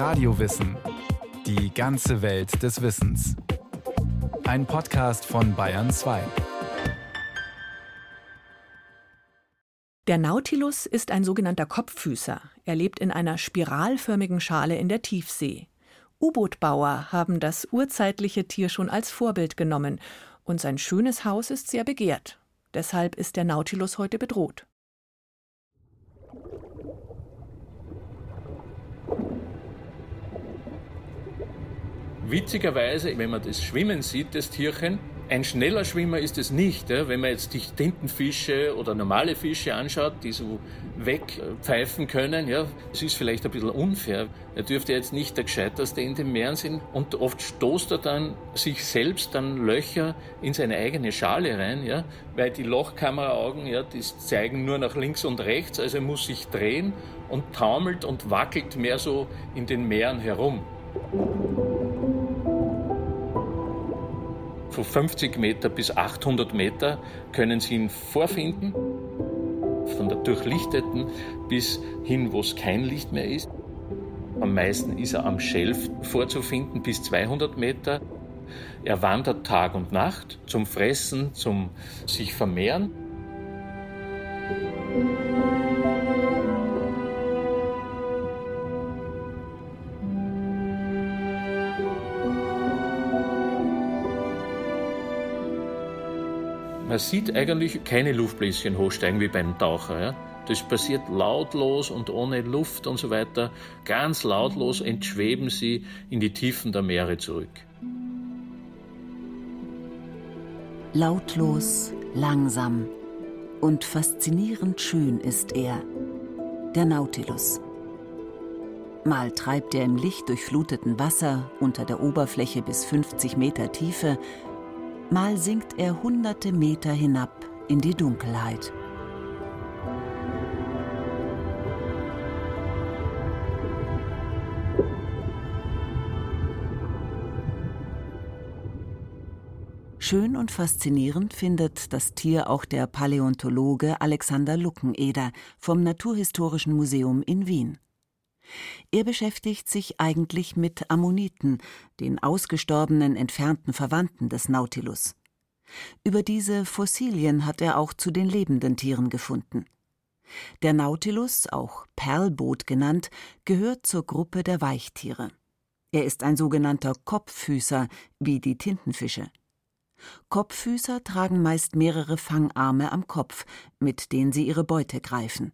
Radiowissen. Die ganze Welt des Wissens. Ein Podcast von Bayern 2. Der Nautilus ist ein sogenannter Kopffüßer. Er lebt in einer spiralförmigen Schale in der Tiefsee. U-Boot-Bauer haben das urzeitliche Tier schon als Vorbild genommen und sein schönes Haus ist sehr begehrt. Deshalb ist der Nautilus heute bedroht. Witzigerweise, wenn man das Schwimmen sieht, das Tierchen, ein schneller Schwimmer ist es nicht. Ja? Wenn man jetzt die Tintenfische oder normale Fische anschaut, die so wegpfeifen können, ja, es ist vielleicht ein bisschen unfair. Er dürfte jetzt nicht der Gescheiterste in den Meeren sein. Und oft stoßt er dann sich selbst dann Löcher in seine eigene Schale rein, ja, weil die Lochkameraaugen, ja, die zeigen nur nach links und rechts. Also er muss sich drehen und taumelt und wackelt mehr so in den Meeren herum. Von 50 Meter bis 800 Meter können Sie ihn vorfinden, von der durchlichteten bis hin, wo es kein Licht mehr ist. Am meisten ist er am Schelf vorzufinden, bis 200 Meter. Er wandert Tag und Nacht zum Fressen, zum sich vermehren. Man sieht eigentlich keine Luftbläschen hochsteigen wie beim Taucher. Ja? Das passiert lautlos und ohne Luft und so weiter. Ganz lautlos entschweben sie in die Tiefen der Meere zurück. Lautlos, langsam und faszinierend schön ist er, der Nautilus. Mal treibt er im lichtdurchfluteten Wasser unter der Oberfläche bis 50 Meter Tiefe, mal sinkt er hunderte Meter hinab in die Dunkelheit. Schön und faszinierend findet das Tier auch der Paläontologe Alexander Luckeneder vom Naturhistorischen Museum in Wien. Er beschäftigt sich eigentlich mit Ammoniten, den ausgestorbenen entfernten Verwandten des Nautilus. Über diese Fossilien hat er auch zu den lebenden Tieren gefunden. Der Nautilus, auch Perlboot genannt, gehört zur Gruppe der Weichtiere. Er ist ein sogenannter Kopffüßer, wie die Tintenfische. Kopffüßer tragen meist mehrere Fangarme am Kopf, mit denen sie ihre Beute greifen.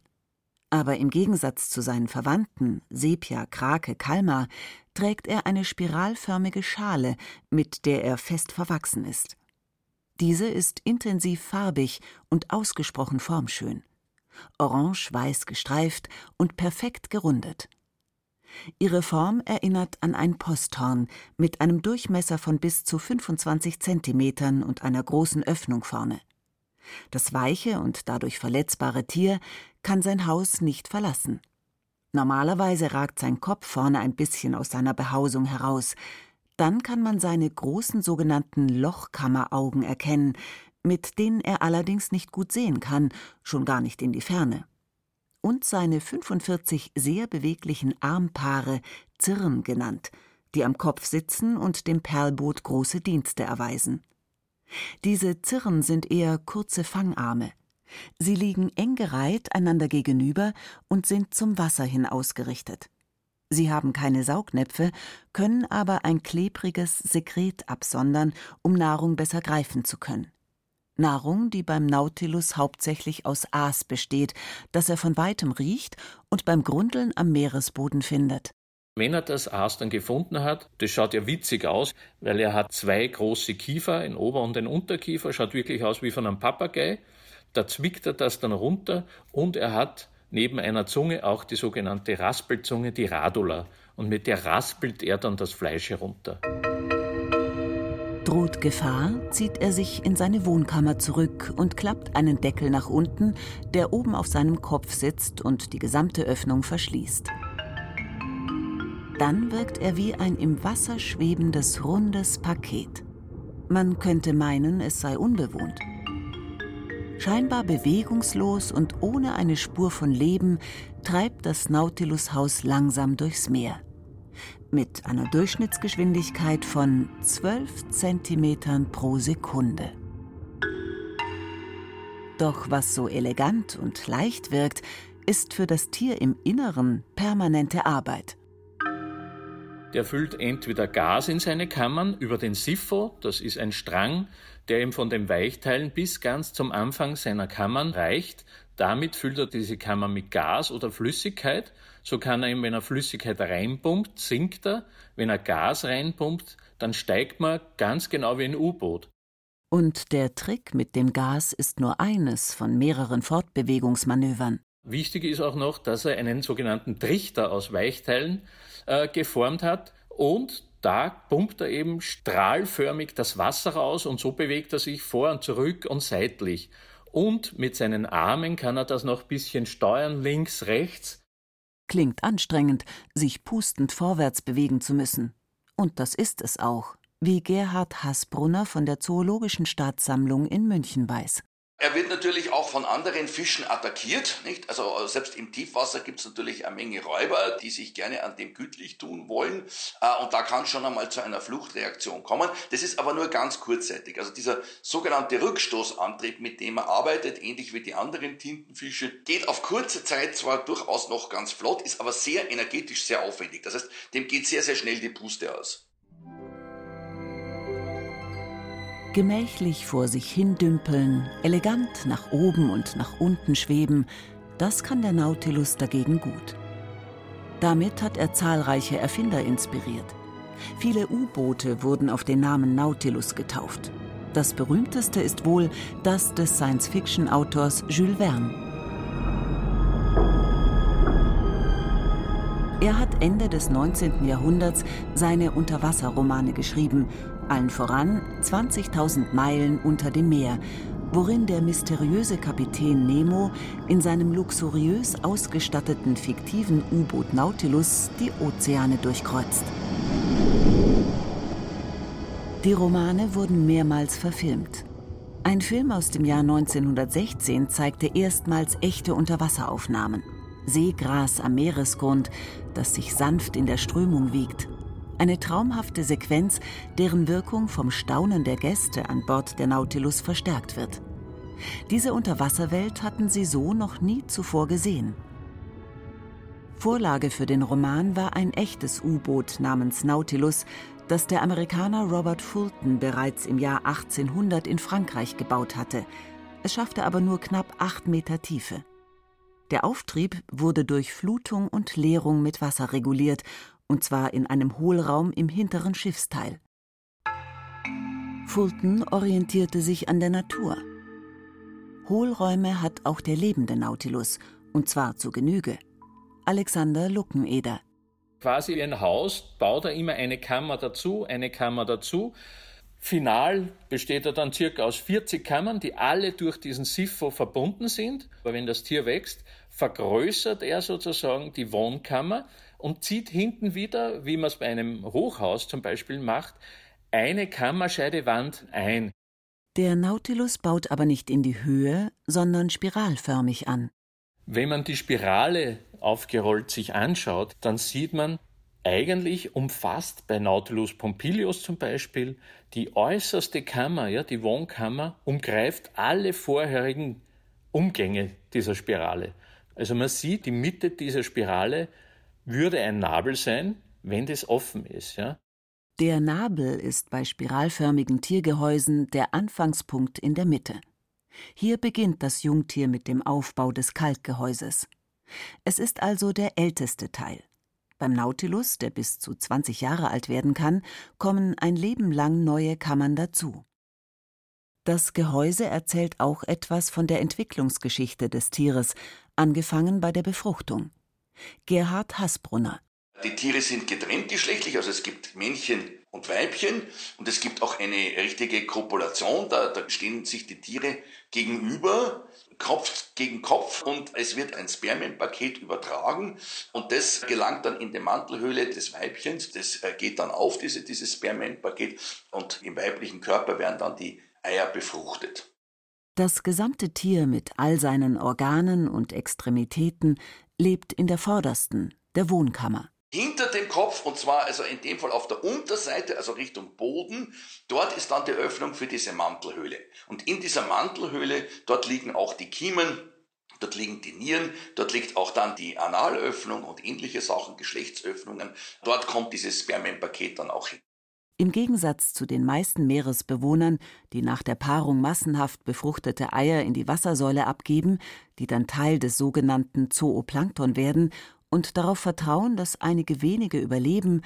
Aber im Gegensatz zu seinen Verwandten Sepia, Krake, Kalmar trägt er eine spiralförmige Schale, mit der er fest verwachsen ist. Diese ist intensiv farbig und ausgesprochen formschön. Orange-weiß gestreift und perfekt gerundet. Ihre Form erinnert an ein Posthorn mit einem Durchmesser von bis zu 25 Zentimetern und einer großen Öffnung vorne. Das weiche und dadurch verletzbare Tier kann sein Haus nicht verlassen. Normalerweise ragt sein Kopf vorne ein bisschen aus seiner Behausung heraus. Dann kann man seine großen sogenannten Lochkammeraugen erkennen, mit denen er allerdings nicht gut sehen kann, schon gar nicht in die Ferne. Und seine 45 sehr beweglichen Armpaare, Zirn genannt, die am Kopf sitzen und dem Perlboot große Dienste erweisen. Diese Zirren sind eher kurze Fangarme. Sie liegen eng gereiht einander gegenüber und sind zum Wasser hin ausgerichtet. Sie haben keine Saugnäpfe, können aber ein klebriges Sekret absondern, um Nahrung besser greifen zu können. Nahrung, die beim Nautilus hauptsächlich aus Aas besteht, das er von weitem riecht und beim Grundeln am Meeresboden findet. Wenn er das Aas dann gefunden hat, das schaut ja witzig aus, weil er hat zwei große Kiefer, ein Ober- und ein Unterkiefer, schaut wirklich aus wie von einem Papagei. Da zwickt er das dann runter und er hat neben einer Zunge auch die sogenannte Raspelzunge, die Radula. Und mit der raspelt er dann das Fleisch herunter. Droht Gefahr, zieht er sich in seine Wohnkammer zurück und klappt einen Deckel nach unten, der oben auf seinem Kopf sitzt und die gesamte Öffnung verschließt. Dann wirkt er wie ein im Wasser schwebendes rundes Paket. Man könnte meinen, es sei unbewohnt. Scheinbar bewegungslos und ohne eine Spur von Leben treibt das Nautilushaus langsam durchs Meer. mit einer Durchschnittsgeschwindigkeit von 12 cm pro Sekunde. Doch was so elegant und leicht wirkt, ist für das Tier im Inneren permanente Arbeit. Der füllt entweder Gas in seine Kammern über den Sifo, das ist ein Strang, der ihm von den Weichteilen bis ganz zum Anfang seiner Kammern reicht. Damit füllt er diese Kammer mit Gas oder Flüssigkeit. So kann er ihm, wenn er Flüssigkeit reinpumpt, sinkt er. Wenn er Gas reinpumpt, dann steigt man ganz genau wie ein U-Boot. Und der Trick mit dem Gas ist nur eines von mehreren Fortbewegungsmanövern. Wichtig ist auch noch, dass er einen sogenannten Trichter aus Weichteilen äh, geformt hat und da pumpt er eben strahlförmig das Wasser raus und so bewegt er sich vor und zurück und seitlich. Und mit seinen Armen kann er das noch ein bisschen steuern, links, rechts. Klingt anstrengend, sich pustend vorwärts bewegen zu müssen. Und das ist es auch, wie Gerhard Hassbrunner von der Zoologischen Staatssammlung in München weiß. Er wird natürlich auch von anderen Fischen attackiert. Nicht? Also selbst im Tiefwasser gibt es natürlich eine Menge Räuber, die sich gerne an dem gütlich tun wollen. Äh, und da kann schon einmal zu einer Fluchtreaktion kommen. Das ist aber nur ganz kurzzeitig. Also dieser sogenannte Rückstoßantrieb, mit dem er arbeitet, ähnlich wie die anderen Tintenfische, geht auf kurze Zeit zwar durchaus noch ganz flott, ist aber sehr energetisch sehr aufwendig. Das heißt, dem geht sehr, sehr schnell die Puste aus. Gemächlich vor sich hindümpeln, elegant nach oben und nach unten schweben, das kann der Nautilus dagegen gut. Damit hat er zahlreiche Erfinder inspiriert. Viele U-Boote wurden auf den Namen Nautilus getauft. Das berühmteste ist wohl das des Science-Fiction-Autors Jules Verne. Er hat Ende des 19. Jahrhunderts seine Unterwasserromane geschrieben allen voran 20.000 Meilen unter dem Meer, worin der mysteriöse Kapitän Nemo in seinem luxuriös ausgestatteten fiktiven U-Boot Nautilus die Ozeane durchkreuzt. Die Romane wurden mehrmals verfilmt. Ein Film aus dem Jahr 1916 zeigte erstmals echte Unterwasseraufnahmen. Seegras am Meeresgrund, das sich sanft in der Strömung wiegt. Eine traumhafte Sequenz, deren Wirkung vom Staunen der Gäste an Bord der Nautilus verstärkt wird. Diese Unterwasserwelt hatten sie so noch nie zuvor gesehen. Vorlage für den Roman war ein echtes U-Boot namens Nautilus, das der Amerikaner Robert Fulton bereits im Jahr 1800 in Frankreich gebaut hatte. Es schaffte aber nur knapp acht Meter Tiefe. Der Auftrieb wurde durch Flutung und Leerung mit Wasser reguliert und zwar in einem Hohlraum im hinteren Schiffsteil. Fulton orientierte sich an der Natur. Hohlräume hat auch der lebende Nautilus, und zwar zu Genüge. Alexander Luckeneder. Quasi wie ein Haus baut er immer eine Kammer dazu, eine Kammer dazu. Final besteht er dann circa aus 40 Kammern, die alle durch diesen Sifo verbunden sind. Aber wenn das Tier wächst, vergrößert er sozusagen die Wohnkammer und zieht hinten wieder, wie man es bei einem Hochhaus zum Beispiel macht, eine Kammerscheidewand ein. Der Nautilus baut aber nicht in die Höhe, sondern spiralförmig an. Wenn man die Spirale aufgerollt sich anschaut, dann sieht man, eigentlich umfasst bei Nautilus Pompilius zum Beispiel die äußerste Kammer, ja, die Wohnkammer, umgreift alle vorherigen Umgänge dieser Spirale. Also man sieht, die Mitte dieser Spirale würde ein Nabel sein, wenn das offen ist. Ja? Der Nabel ist bei spiralförmigen Tiergehäusen der Anfangspunkt in der Mitte. Hier beginnt das Jungtier mit dem Aufbau des Kalkgehäuses. Es ist also der älteste Teil. Beim Nautilus, der bis zu 20 Jahre alt werden kann, kommen ein Leben lang neue Kammern dazu. Das Gehäuse erzählt auch etwas von der Entwicklungsgeschichte des Tieres, angefangen bei der Befruchtung. Gerhard Hassbrunner. Die Tiere sind getrennt geschlechtlich, also es gibt Männchen und Weibchen und es gibt auch eine richtige Kopulation, da, da stehen sich die Tiere gegenüber, Kopf gegen Kopf und es wird ein Spermienpaket übertragen und das gelangt dann in die Mantelhöhle des Weibchens, das äh, geht dann auf, diese, dieses Spermienpaket und im weiblichen Körper werden dann die Eier befruchtet. Das gesamte Tier mit all seinen Organen und Extremitäten lebt in der vordersten, der Wohnkammer. hinter dem Kopf und zwar also in dem Fall auf der Unterseite, also Richtung Boden. Dort ist dann die Öffnung für diese Mantelhöhle. Und in dieser Mantelhöhle, dort liegen auch die Kiemen, dort liegen die Nieren, dort liegt auch dann die Analöffnung und ähnliche Sachen, Geschlechtsöffnungen. Dort kommt dieses Spermienpaket dann auch hin. Im Gegensatz zu den meisten Meeresbewohnern, die nach der Paarung massenhaft befruchtete Eier in die Wassersäule abgeben, die dann Teil des sogenannten Zooplankton werden und darauf vertrauen, dass einige wenige überleben,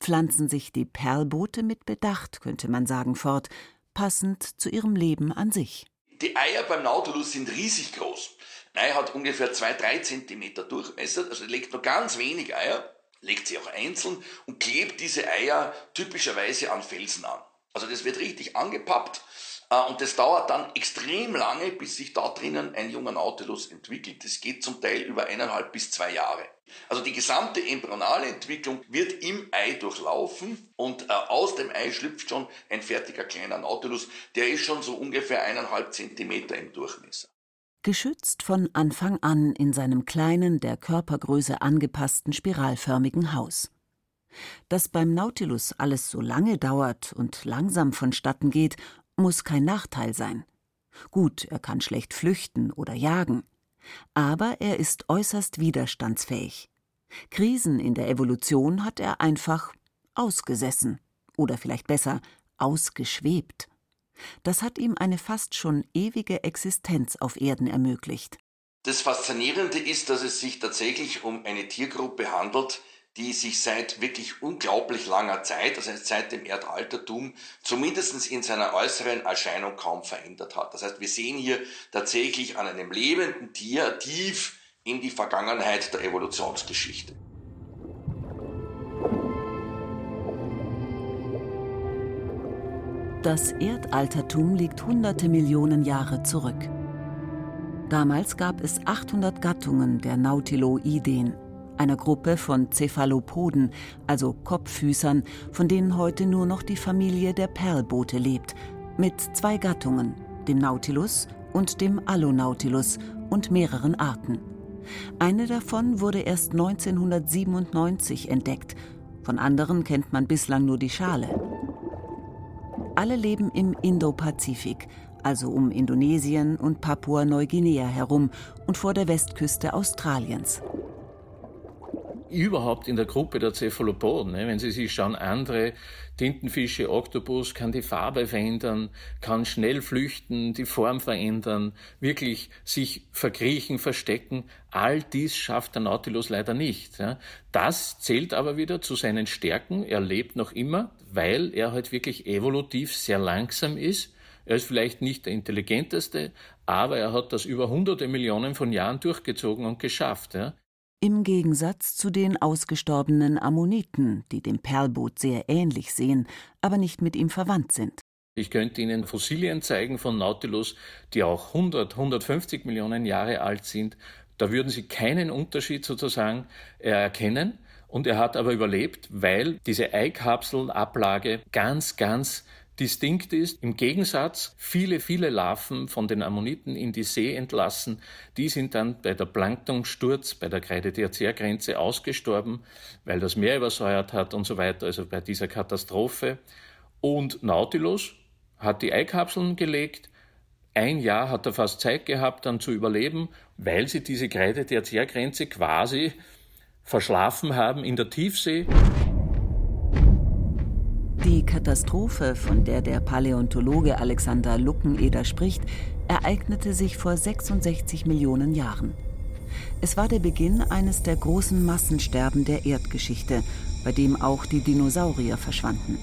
pflanzen sich die Perlboote mit Bedacht, könnte man sagen, fort, passend zu ihrem Leben an sich. Die Eier beim Nautilus sind riesig groß. Ein Ei hat ungefähr 2-3 cm Durchmesser, also legt nur ganz wenig Eier legt sie auch einzeln und klebt diese Eier typischerweise an Felsen an. Also das wird richtig angepappt äh, und das dauert dann extrem lange, bis sich da drinnen ein junger Nautilus entwickelt. Das geht zum Teil über eineinhalb bis zwei Jahre. Also die gesamte embryonale Entwicklung wird im Ei durchlaufen und äh, aus dem Ei schlüpft schon ein fertiger kleiner Nautilus. Der ist schon so ungefähr eineinhalb Zentimeter im Durchmesser. Geschützt von Anfang an in seinem kleinen, der Körpergröße angepassten spiralförmigen Haus. Dass beim Nautilus alles so lange dauert und langsam vonstatten geht, muss kein Nachteil sein. Gut, er kann schlecht flüchten oder jagen, aber er ist äußerst widerstandsfähig. Krisen in der Evolution hat er einfach ausgesessen oder vielleicht besser ausgeschwebt. Das hat ihm eine fast schon ewige Existenz auf Erden ermöglicht. Das Faszinierende ist, dass es sich tatsächlich um eine Tiergruppe handelt, die sich seit wirklich unglaublich langer Zeit, also seit dem Erdaltertum, zumindest in seiner äußeren Erscheinung kaum verändert hat. Das heißt, wir sehen hier tatsächlich an einem lebenden Tier tief in die Vergangenheit der Evolutionsgeschichte. Das Erdaltertum liegt hunderte Millionen Jahre zurück. Damals gab es 800 Gattungen der Nautiloideen, einer Gruppe von Cephalopoden, also Kopffüßern, von denen heute nur noch die Familie der Perlboote lebt, mit zwei Gattungen, dem Nautilus und dem Allonautilus und mehreren Arten. Eine davon wurde erst 1997 entdeckt, von anderen kennt man bislang nur die Schale. Alle leben im Indopazifik, also um Indonesien und Papua-Neuguinea herum und vor der Westküste Australiens überhaupt in der Gruppe der Cephalopoden. Ne? Wenn Sie sich schauen, andere Tintenfische, Oktopus kann die Farbe verändern, kann schnell flüchten, die Form verändern, wirklich sich verkriechen, verstecken. All dies schafft der Nautilus leider nicht. Das zählt aber wieder zu seinen Stärken. Er lebt noch immer weil er halt wirklich evolutiv sehr langsam ist. Er ist vielleicht nicht der intelligenteste, aber er hat das über hunderte Millionen von Jahren durchgezogen und geschafft. Ja. Im Gegensatz zu den ausgestorbenen Ammoniten, die dem Perlboot sehr ähnlich sehen, aber nicht mit ihm verwandt sind. Ich könnte Ihnen Fossilien zeigen von Nautilus, die auch 100, 150 Millionen Jahre alt sind. Da würden Sie keinen Unterschied sozusagen erkennen. Und er hat aber überlebt, weil diese Eikapselablage ganz, ganz distinkt ist. Im Gegensatz, viele, viele Larven von den Ammoniten in die See entlassen, die sind dann bei der Planktonsturz, bei der Kreide-Tertiärgrenze ausgestorben, weil das Meer übersäuert hat und so weiter, also bei dieser Katastrophe. Und Nautilus hat die Eikapseln gelegt, ein Jahr hat er fast Zeit gehabt, dann zu überleben, weil sie diese Kreide-Tertiärgrenze quasi verschlafen haben in der Tiefsee. Die Katastrophe, von der der Paläontologe Alexander Luckeneder spricht, ereignete sich vor 66 Millionen Jahren. Es war der Beginn eines der großen Massensterben der Erdgeschichte, bei dem auch die Dinosaurier verschwanden.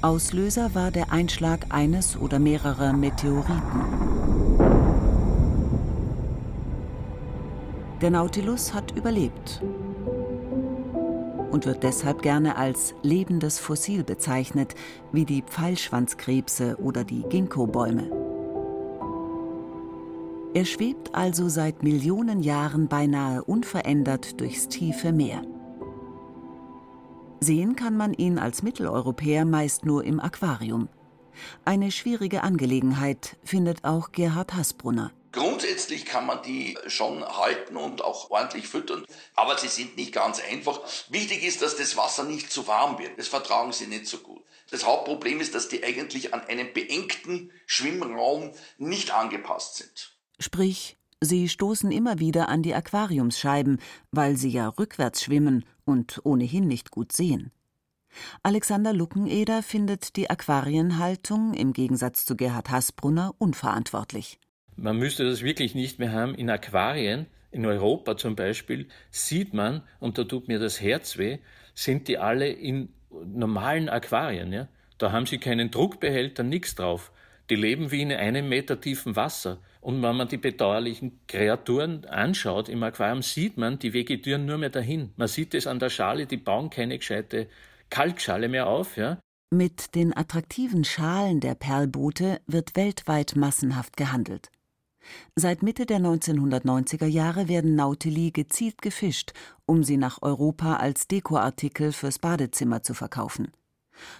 Auslöser war der Einschlag eines oder mehrerer Meteoriten. Der Nautilus hat überlebt und wird deshalb gerne als lebendes Fossil bezeichnet, wie die Pfeilschwanzkrebse oder die Ginkgo-Bäume. Er schwebt also seit Millionen Jahren beinahe unverändert durchs tiefe Meer. Sehen kann man ihn als Mitteleuropäer meist nur im Aquarium. Eine schwierige Angelegenheit findet auch Gerhard Hasbrunner. Grundsätzlich kann man die schon halten und auch ordentlich füttern, aber sie sind nicht ganz einfach. Wichtig ist, dass das Wasser nicht zu warm wird. Das vertragen sie nicht so gut. Das Hauptproblem ist, dass die eigentlich an einen beengten Schwimmraum nicht angepasst sind. Sprich, sie stoßen immer wieder an die Aquariumsscheiben, weil sie ja rückwärts schwimmen und ohnehin nicht gut sehen. Alexander Luckeneder findet die Aquarienhaltung im Gegensatz zu Gerhard Hasbrunner unverantwortlich. Man müsste das wirklich nicht mehr haben. In Aquarien, in Europa zum Beispiel, sieht man, und da tut mir das Herz weh, sind die alle in normalen Aquarien. Ja? Da haben sie keinen Druckbehälter, nichts drauf. Die leben wie in einem Meter tiefen Wasser. Und wenn man die bedauerlichen Kreaturen anschaut im Aquarium, sieht man, die vegetieren nur mehr dahin. Man sieht es an der Schale, die bauen keine gescheite Kalkschale mehr auf. Ja? Mit den attraktiven Schalen der Perlboote wird weltweit massenhaft gehandelt. Seit Mitte der 1990er Jahre werden Nautili gezielt gefischt, um sie nach Europa als Dekoartikel fürs Badezimmer zu verkaufen.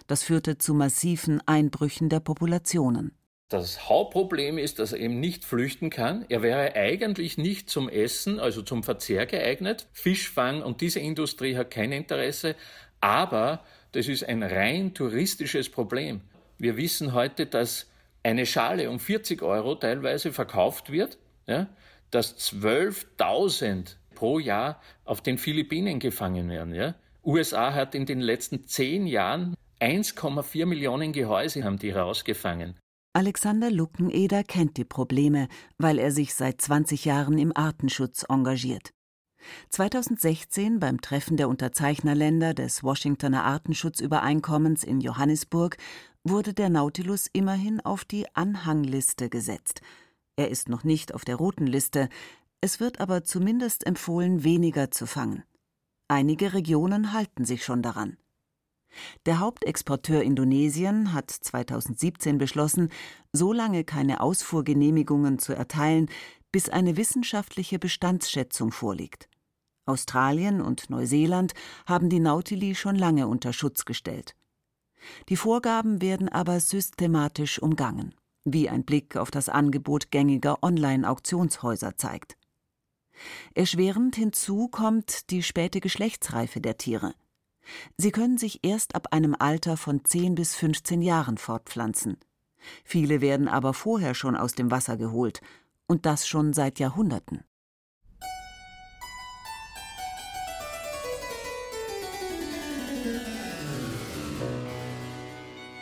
Das führte zu massiven Einbrüchen der Populationen. Das Hauptproblem ist, dass er eben nicht flüchten kann. Er wäre eigentlich nicht zum Essen, also zum Verzehr geeignet. Fischfang und diese Industrie hat kein Interesse. Aber das ist ein rein touristisches Problem. Wir wissen heute, dass eine Schale um 40 Euro teilweise verkauft wird, ja, dass 12.000 pro Jahr auf den Philippinen gefangen werden. Ja. USA hat in den letzten zehn Jahren 1,4 Millionen Gehäuse haben die rausgefangen. Alexander Luckeneder kennt die Probleme, weil er sich seit 20 Jahren im Artenschutz engagiert. 2016 beim Treffen der Unterzeichnerländer des Washingtoner Artenschutzübereinkommens in Johannesburg wurde der Nautilus immerhin auf die Anhangliste gesetzt. Er ist noch nicht auf der roten Liste, es wird aber zumindest empfohlen, weniger zu fangen. Einige Regionen halten sich schon daran. Der Hauptexporteur Indonesien hat 2017 beschlossen, so lange keine Ausfuhrgenehmigungen zu erteilen, bis eine wissenschaftliche Bestandsschätzung vorliegt. Australien und Neuseeland haben die Nautili schon lange unter Schutz gestellt. Die Vorgaben werden aber systematisch umgangen, wie ein Blick auf das Angebot gängiger Online-Auktionshäuser zeigt. Erschwerend hinzu kommt die späte Geschlechtsreife der Tiere. Sie können sich erst ab einem Alter von 10 bis 15 Jahren fortpflanzen. Viele werden aber vorher schon aus dem Wasser geholt, und das schon seit Jahrhunderten.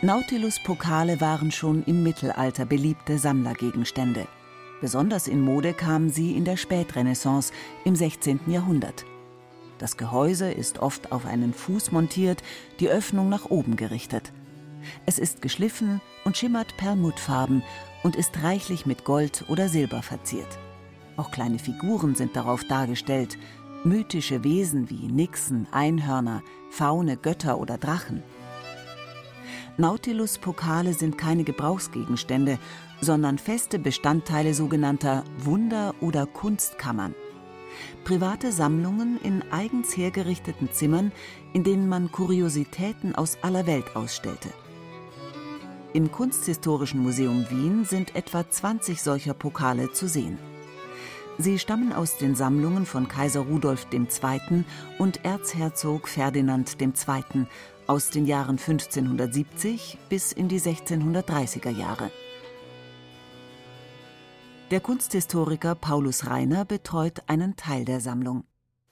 Nautilus-Pokale waren schon im Mittelalter beliebte Sammlergegenstände. Besonders in Mode kamen sie in der Spätrenaissance im 16. Jahrhundert. Das Gehäuse ist oft auf einen Fuß montiert, die Öffnung nach oben gerichtet. Es ist geschliffen und schimmert perlmuttfarben und ist reichlich mit Gold oder Silber verziert. Auch kleine Figuren sind darauf dargestellt, mythische Wesen wie Nixen, Einhörner, Faune, Götter oder Drachen. Nautilus-Pokale sind keine Gebrauchsgegenstände, sondern feste Bestandteile sogenannter Wunder- oder Kunstkammern. Private Sammlungen in eigens hergerichteten Zimmern, in denen man Kuriositäten aus aller Welt ausstellte. Im Kunsthistorischen Museum Wien sind etwa 20 solcher Pokale zu sehen. Sie stammen aus den Sammlungen von Kaiser Rudolf II. und Erzherzog Ferdinand II aus den Jahren 1570 bis in die 1630er Jahre. Der Kunsthistoriker Paulus Reiner betreut einen Teil der Sammlung.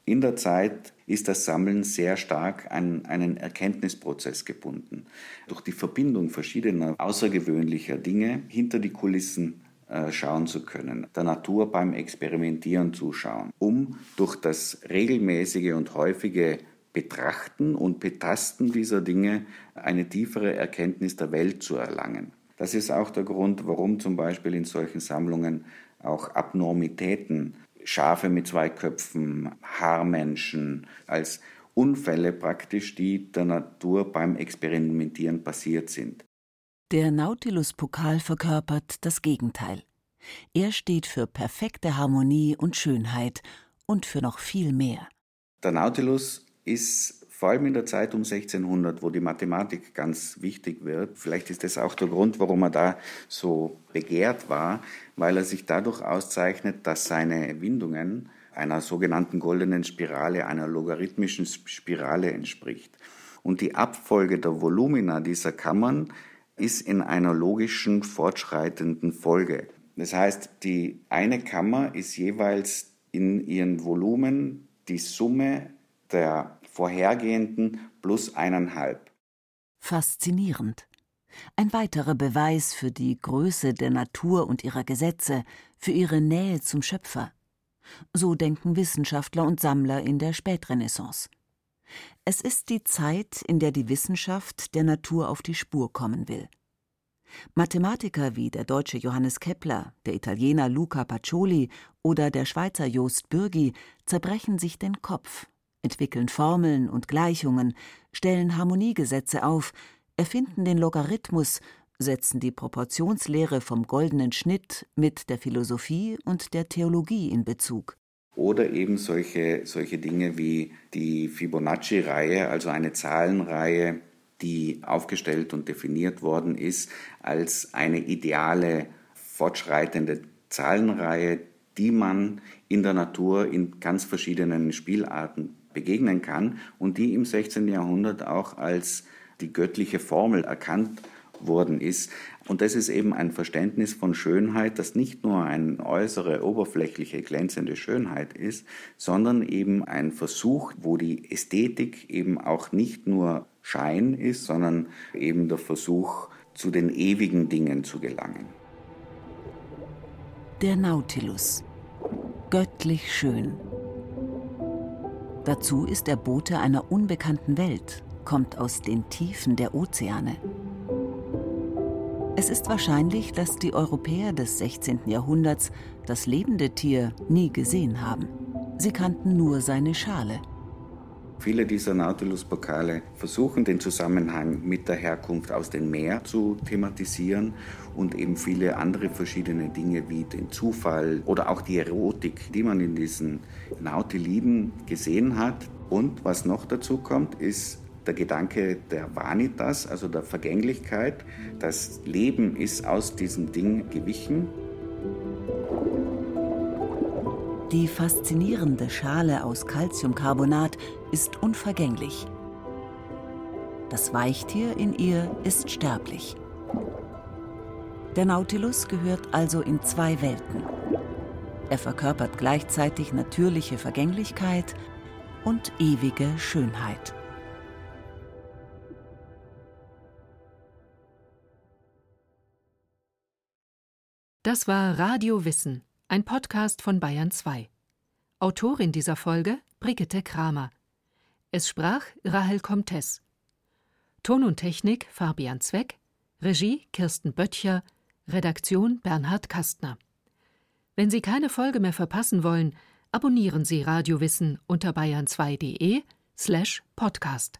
In der Zeit ist das Sammeln sehr stark an einen Erkenntnisprozess gebunden. Durch die Verbindung verschiedener außergewöhnlicher Dinge hinter die Kulissen äh, schauen zu können, der Natur beim Experimentieren zuschauen, um durch das regelmäßige und häufige Betrachten und Betasten dieser Dinge eine tiefere Erkenntnis der Welt zu erlangen. Das ist auch der Grund, warum zum Beispiel in solchen Sammlungen auch Abnormitäten, Schafe mit zwei Köpfen, Haarmenschen als Unfälle praktisch, die der Natur beim Experimentieren passiert sind. Der Nautilus-Pokal verkörpert das Gegenteil. Er steht für perfekte Harmonie und Schönheit und für noch viel mehr. Der Nautilus ist vor allem in der Zeit um 1600, wo die Mathematik ganz wichtig wird. Vielleicht ist das auch der Grund, warum er da so begehrt war, weil er sich dadurch auszeichnet, dass seine Windungen einer sogenannten goldenen Spirale, einer logarithmischen Spirale entspricht. Und die Abfolge der Volumina dieser Kammern ist in einer logischen fortschreitenden Folge. Das heißt, die eine Kammer ist jeweils in ihren Volumen die Summe der vorhergehenden plus eineinhalb. Faszinierend. Ein weiterer Beweis für die Größe der Natur und ihrer Gesetze, für ihre Nähe zum Schöpfer. So denken Wissenschaftler und Sammler in der Spätrenaissance. Es ist die Zeit, in der die Wissenschaft der Natur auf die Spur kommen will. Mathematiker wie der deutsche Johannes Kepler, der Italiener Luca Pacioli oder der Schweizer Jost Bürgi zerbrechen sich den Kopf, entwickeln Formeln und Gleichungen, stellen Harmoniegesetze auf, erfinden den Logarithmus, setzen die Proportionslehre vom goldenen Schnitt mit der Philosophie und der Theologie in Bezug. Oder eben solche, solche Dinge wie die Fibonacci-Reihe, also eine Zahlenreihe, die aufgestellt und definiert worden ist als eine ideale, fortschreitende Zahlenreihe, die man in der Natur in ganz verschiedenen Spielarten begegnen kann und die im 16. Jahrhundert auch als die göttliche Formel erkannt worden ist. Und das ist eben ein Verständnis von Schönheit, das nicht nur eine äußere, oberflächliche, glänzende Schönheit ist, sondern eben ein Versuch, wo die Ästhetik eben auch nicht nur Schein ist, sondern eben der Versuch, zu den ewigen Dingen zu gelangen. Der Nautilus. Göttlich schön. Dazu ist er Bote einer unbekannten Welt, kommt aus den Tiefen der Ozeane. Es ist wahrscheinlich, dass die Europäer des 16. Jahrhunderts das lebende Tier nie gesehen haben. Sie kannten nur seine Schale. Viele dieser Nautilus-Pokale versuchen den Zusammenhang mit der Herkunft aus dem Meer zu thematisieren und eben viele andere verschiedene Dinge wie den Zufall oder auch die Erotik, die man in diesen Nautiliden gesehen hat. Und was noch dazu kommt, ist der Gedanke der Vanitas, also der Vergänglichkeit. Das Leben ist aus diesem Ding gewichen. Die faszinierende Schale aus Calciumcarbonat ist unvergänglich. Das Weichtier in ihr ist sterblich. Der Nautilus gehört also in zwei Welten. Er verkörpert gleichzeitig natürliche Vergänglichkeit und ewige Schönheit. Das war Radio Wissen, ein Podcast von Bayern 2. Autorin dieser Folge Brigitte Kramer. Es sprach Rahel Comtes. Ton und Technik Fabian Zweck, Regie Kirsten Böttcher, Redaktion Bernhard Kastner. Wenn Sie keine Folge mehr verpassen wollen, abonnieren Sie Radio Wissen unter bayern2.de slash podcast.